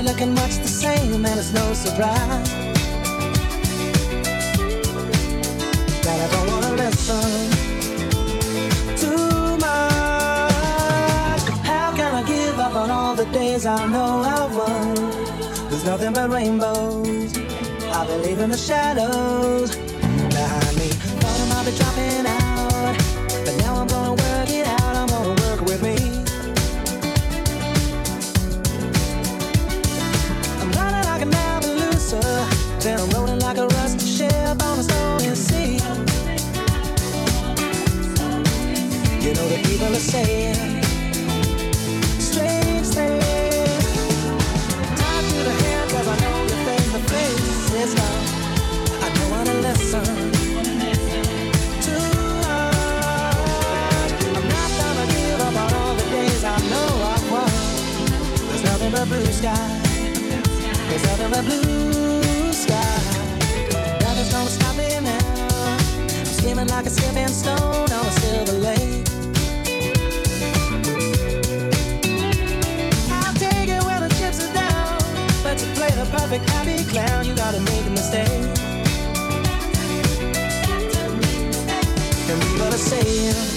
Looking much the same, and it's no surprise that I don't wanna listen too much. How can I give up on all the days I know I won? There's nothing but rainbows. I believe in the shadows people are saying strange things. To the I. I don't wanna listen. Too much. I'm not gonna give up on all the days I know won. There's nothing but blue sky. There's nothing but blue sky. Nothing's gonna stop me now. I'm like a skipping stone perfect happy clown, you gotta make a mistake. And people are saying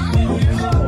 Yeah.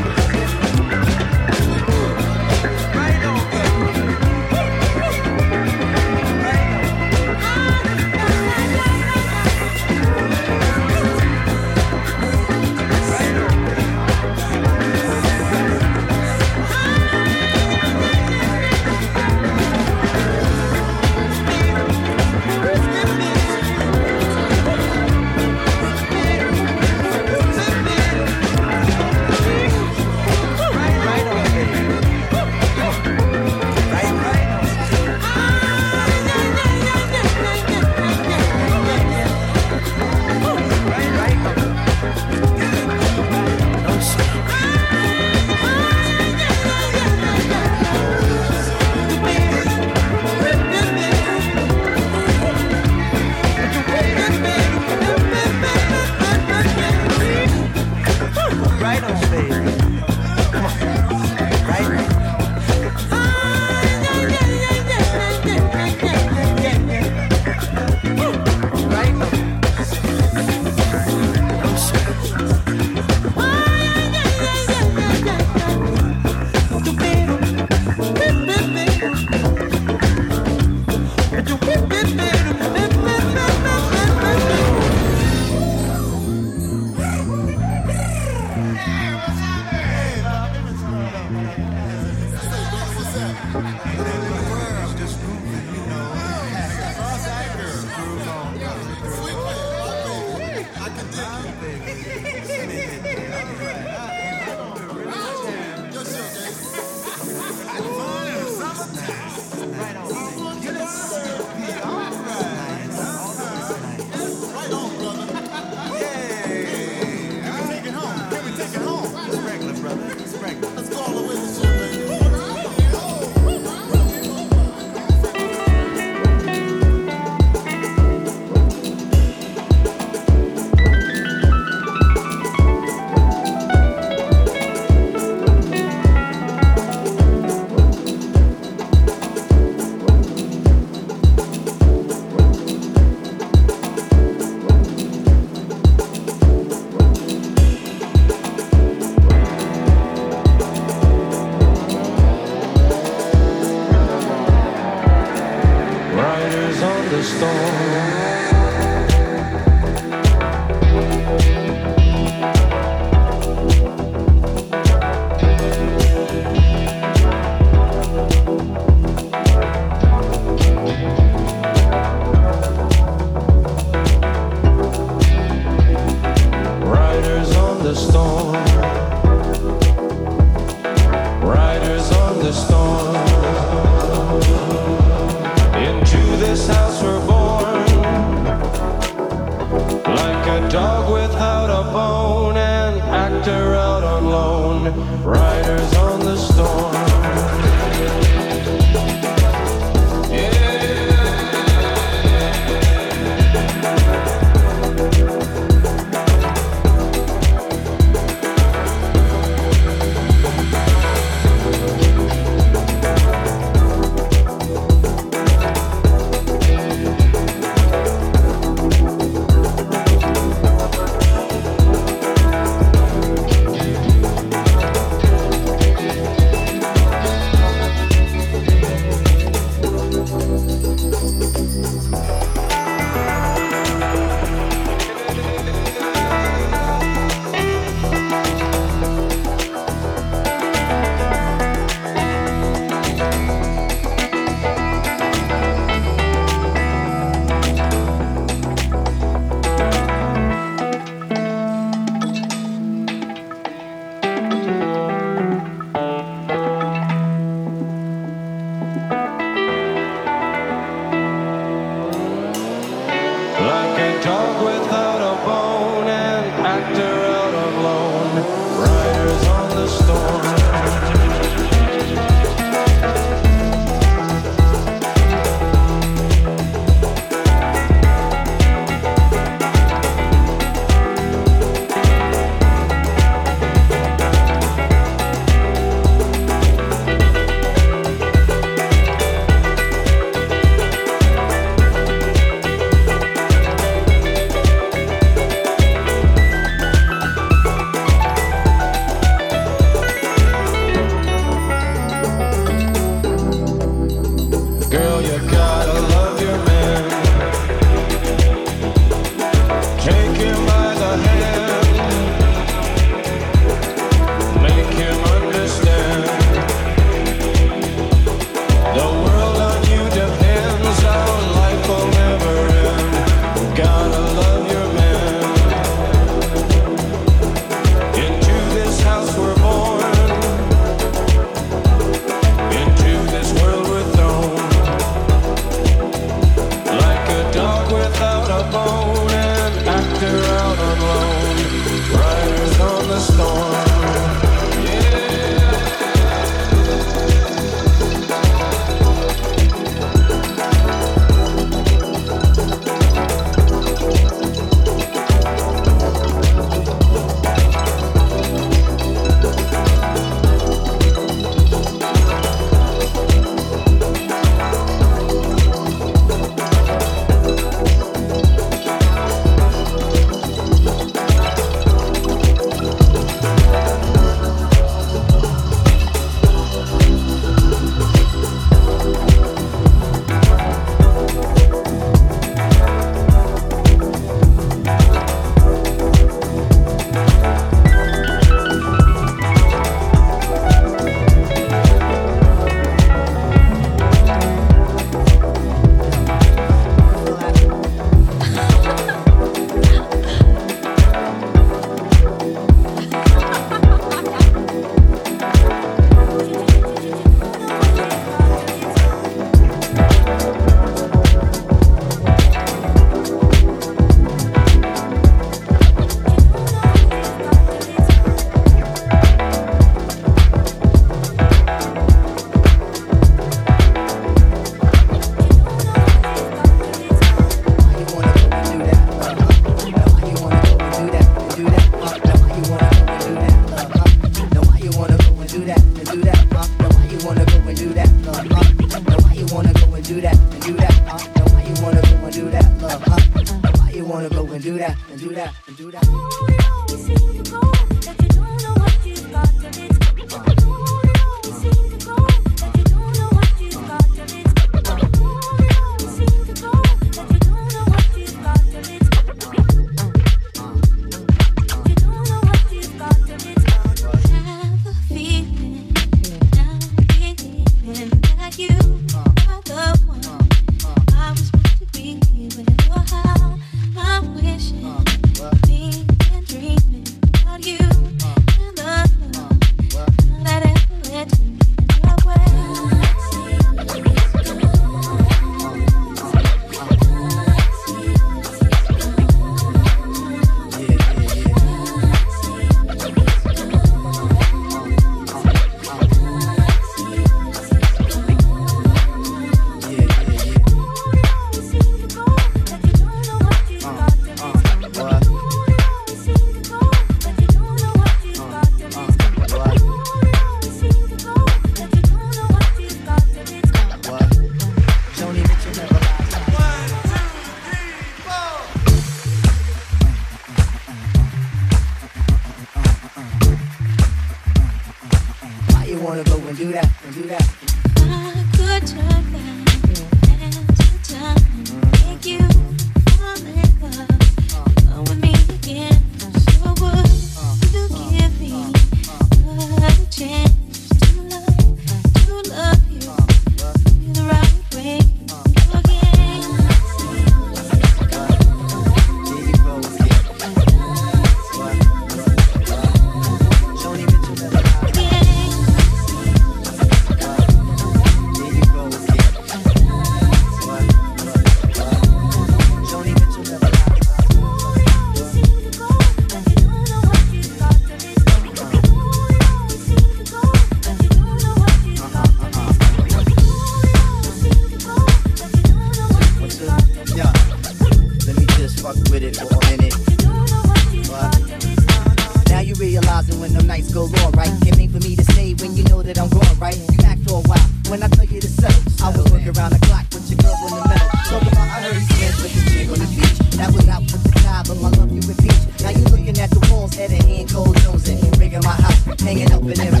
Right? Can't for me to stay when you know that I'm gone, right? You act for a while when I tell you to settle. I was working around the clock with your girl in the middle. Talk about I heard he spent with the chick on the beach. That was out with the tie, but my love you repeat. Now you looking at the walls, head and hand, cold nosing. Rigging my house, hanging up and then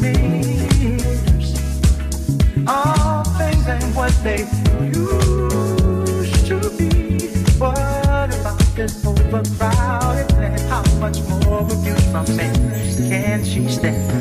me. All things ain't what they used to be. What about this overcrowded land? How much more abuse from men can she stand?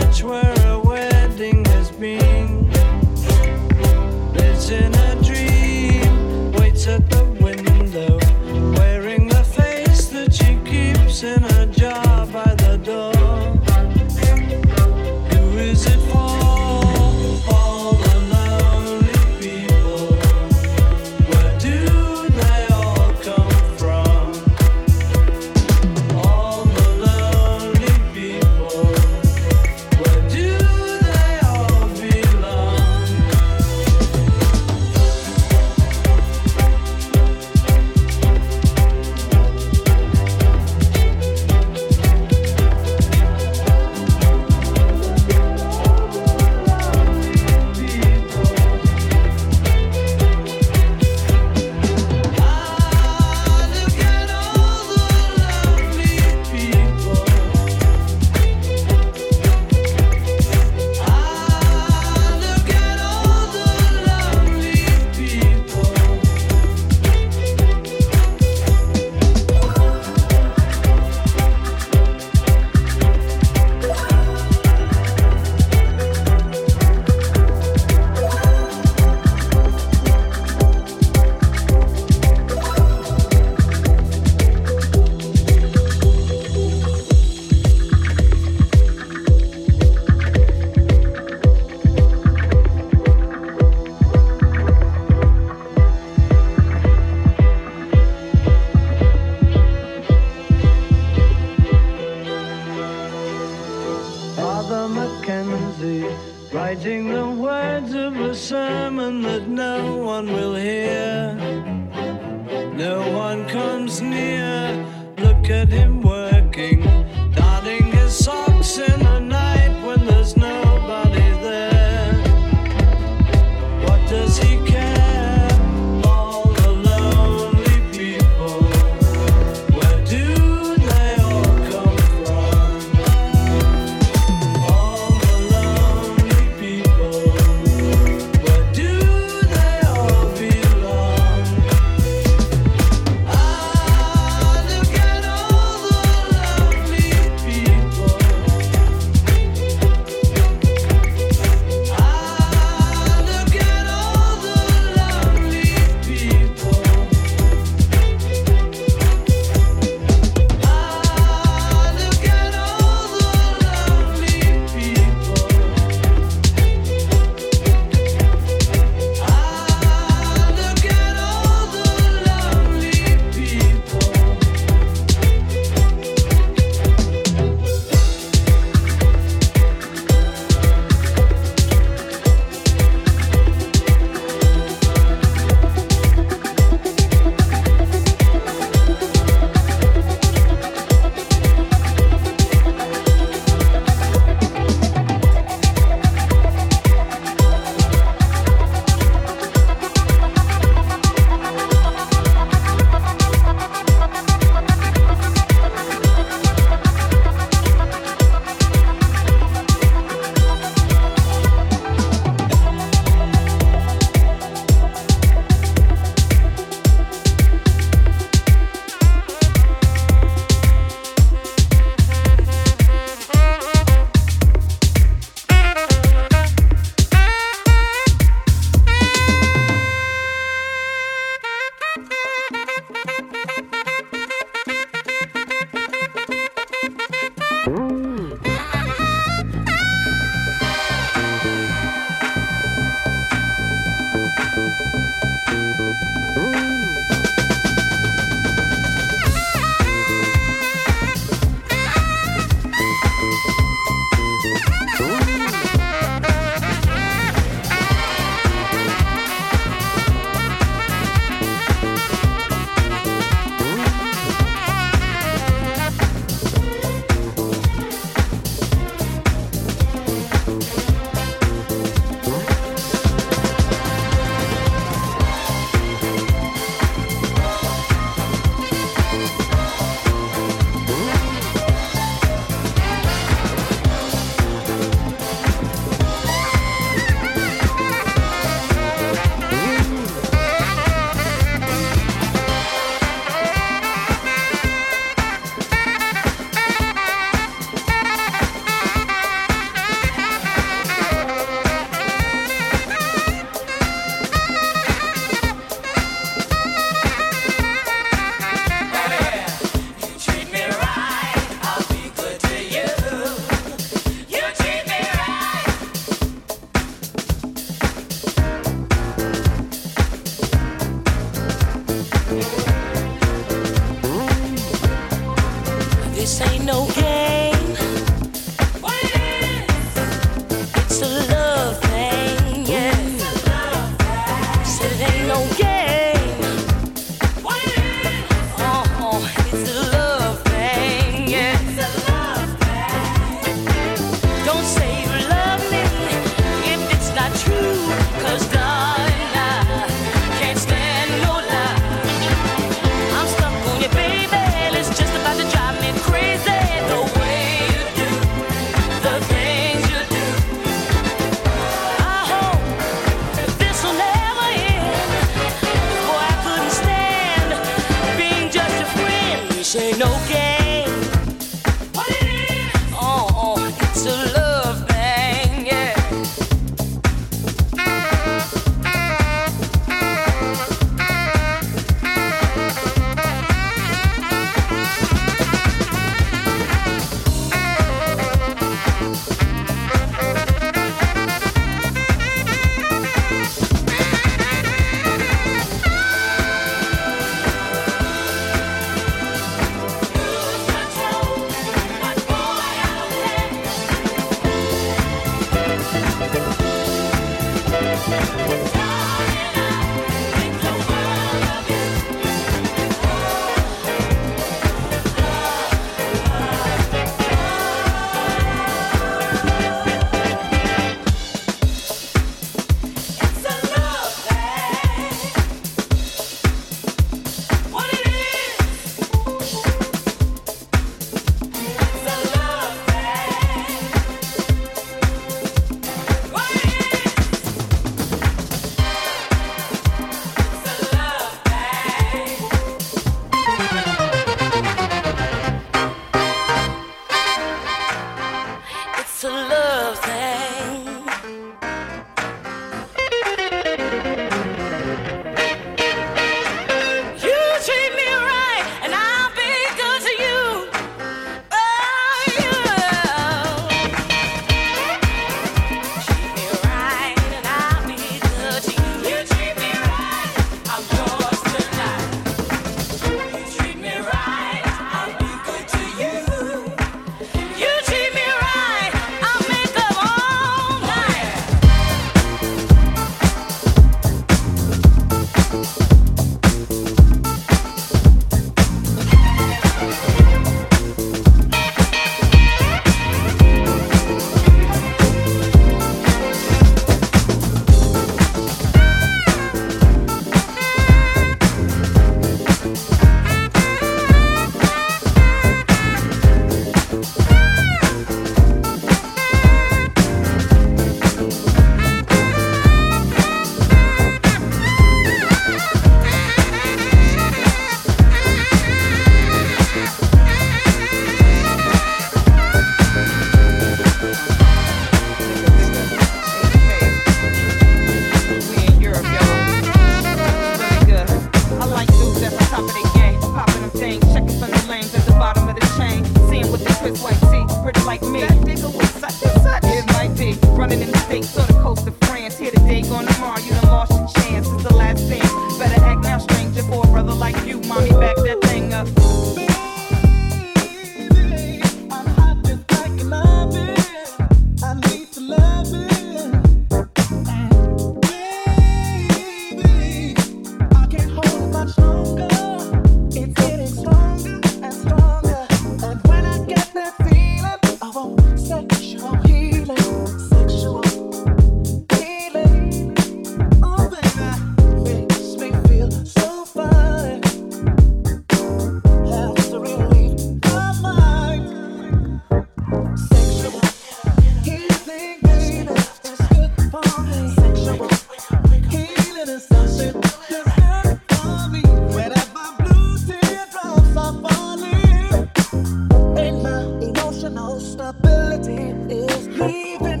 possibility is leaving.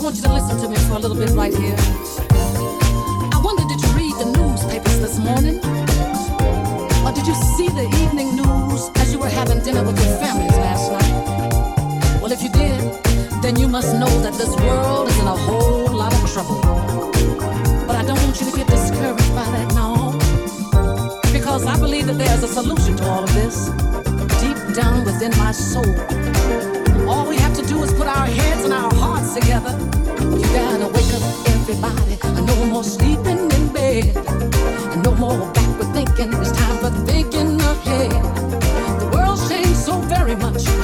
I want you to listen to me for a little bit right here. I wonder, did you read the newspapers this morning? Or did you see the evening news as you were having dinner with your families last night? Well, if you did, then you must know that this world is in a whole lot of trouble. But I don't want you to get discouraged by that, no. Because I believe that there's a solution to all of this deep down within my soul. All we have to do is put our heads and our hearts together. You gotta wake up everybody. No more sleeping in bed. No more backward thinking. It's time for thinking ahead. The world's changed so very much.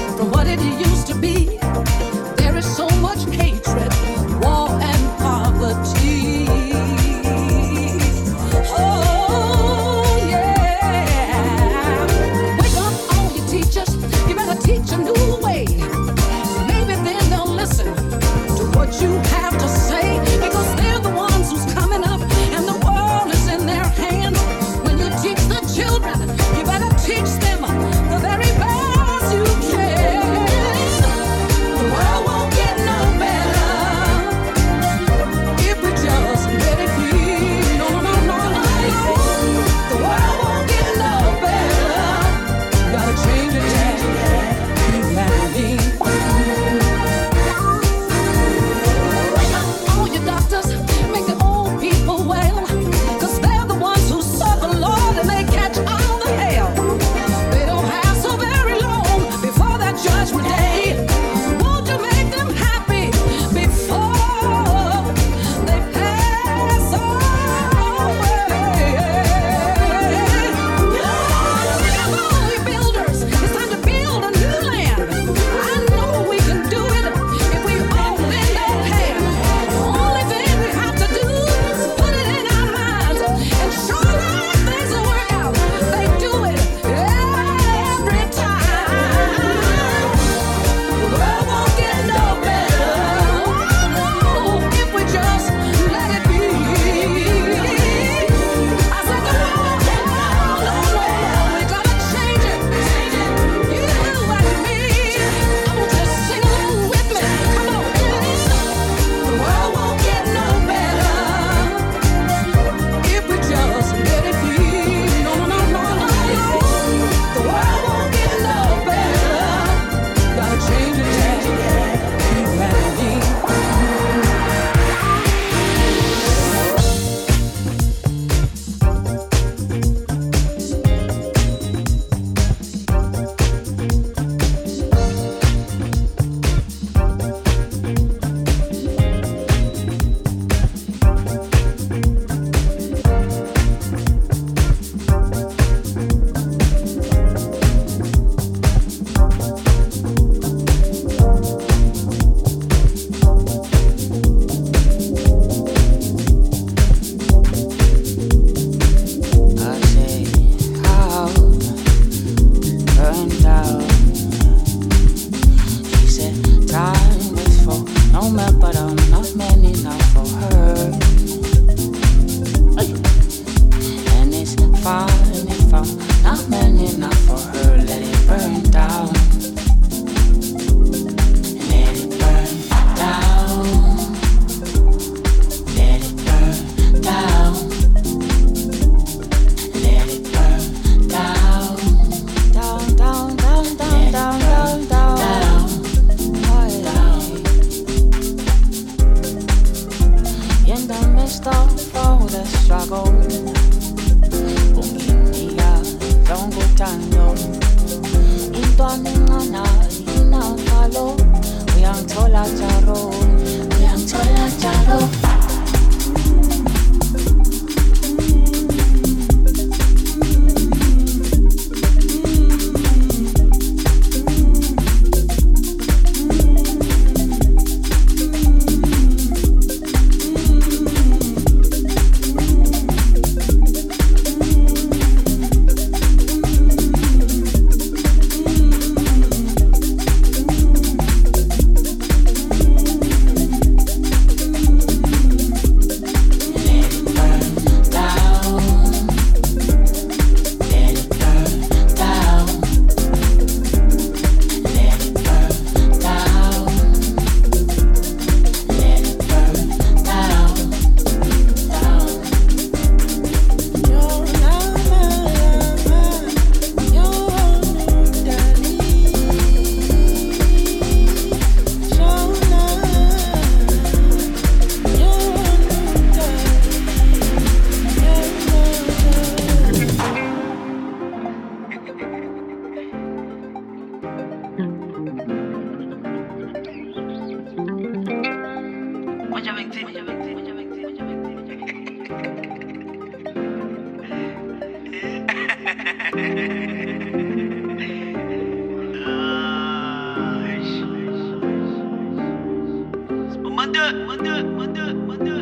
வந்து வந்து வந்து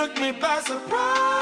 took me by surprise.